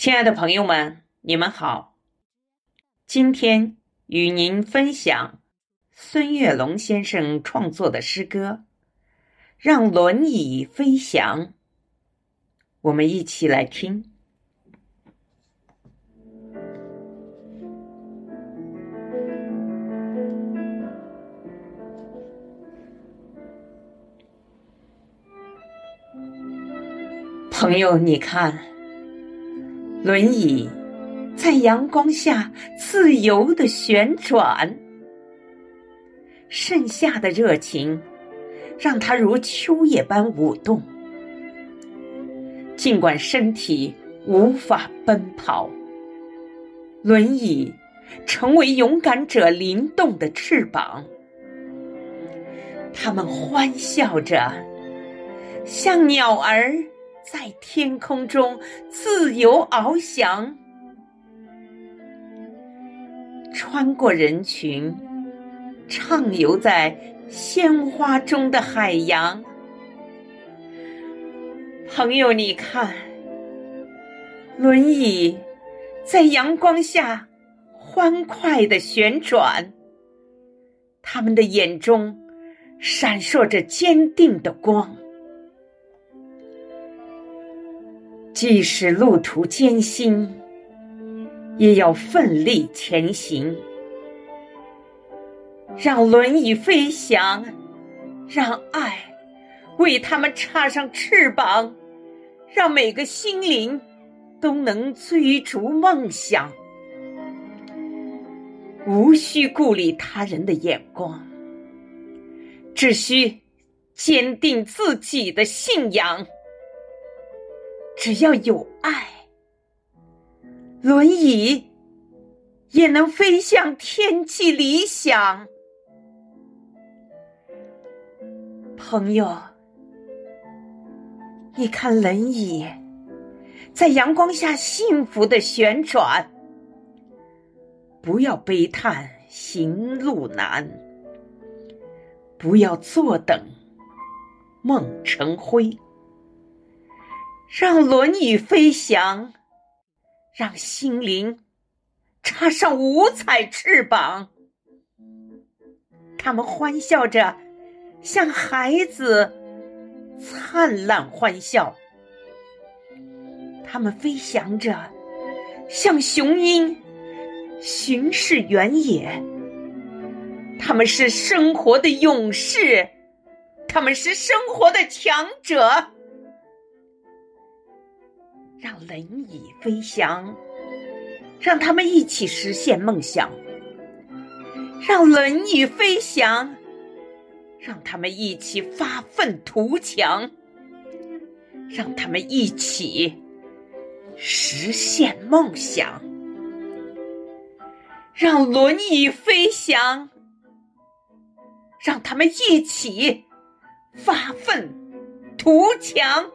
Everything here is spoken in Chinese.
亲爱的朋友们，你们好。今天与您分享孙月龙先生创作的诗歌《让轮椅飞翔》。我们一起来听。朋友，你看，轮椅在阳光下自由的旋转，盛夏的热情让它如秋叶般舞动。尽管身体无法奔跑，轮椅成为勇敢者灵动的翅膀，他们欢笑着，像鸟儿。在天空中自由翱翔，穿过人群，畅游在鲜花中的海洋。朋友，你看，轮椅在阳光下欢快的旋转，他们的眼中闪烁着坚定的光。即使路途艰辛，也要奋力前行。让轮椅飞翔，让爱为他们插上翅膀，让每个心灵都能追逐梦想，无需顾虑他人的眼光，只需坚定自己的信仰。只要有爱，轮椅也能飞向天际理想。朋友，你看轮椅在阳光下幸福的旋转，不要悲叹行路难，不要坐等梦成灰。让轮椅飞翔，让心灵插上五彩翅膀。他们欢笑着，像孩子灿烂欢笑。他们飞翔着，像雄鹰巡视原野。他们是生活的勇士，他们是生活的强者。让轮椅飞翔，让他们一起实现梦想；让轮椅飞翔，让他们一起发愤图强；让他们一起实现梦想；让轮椅飞翔，让他们一起发愤图强。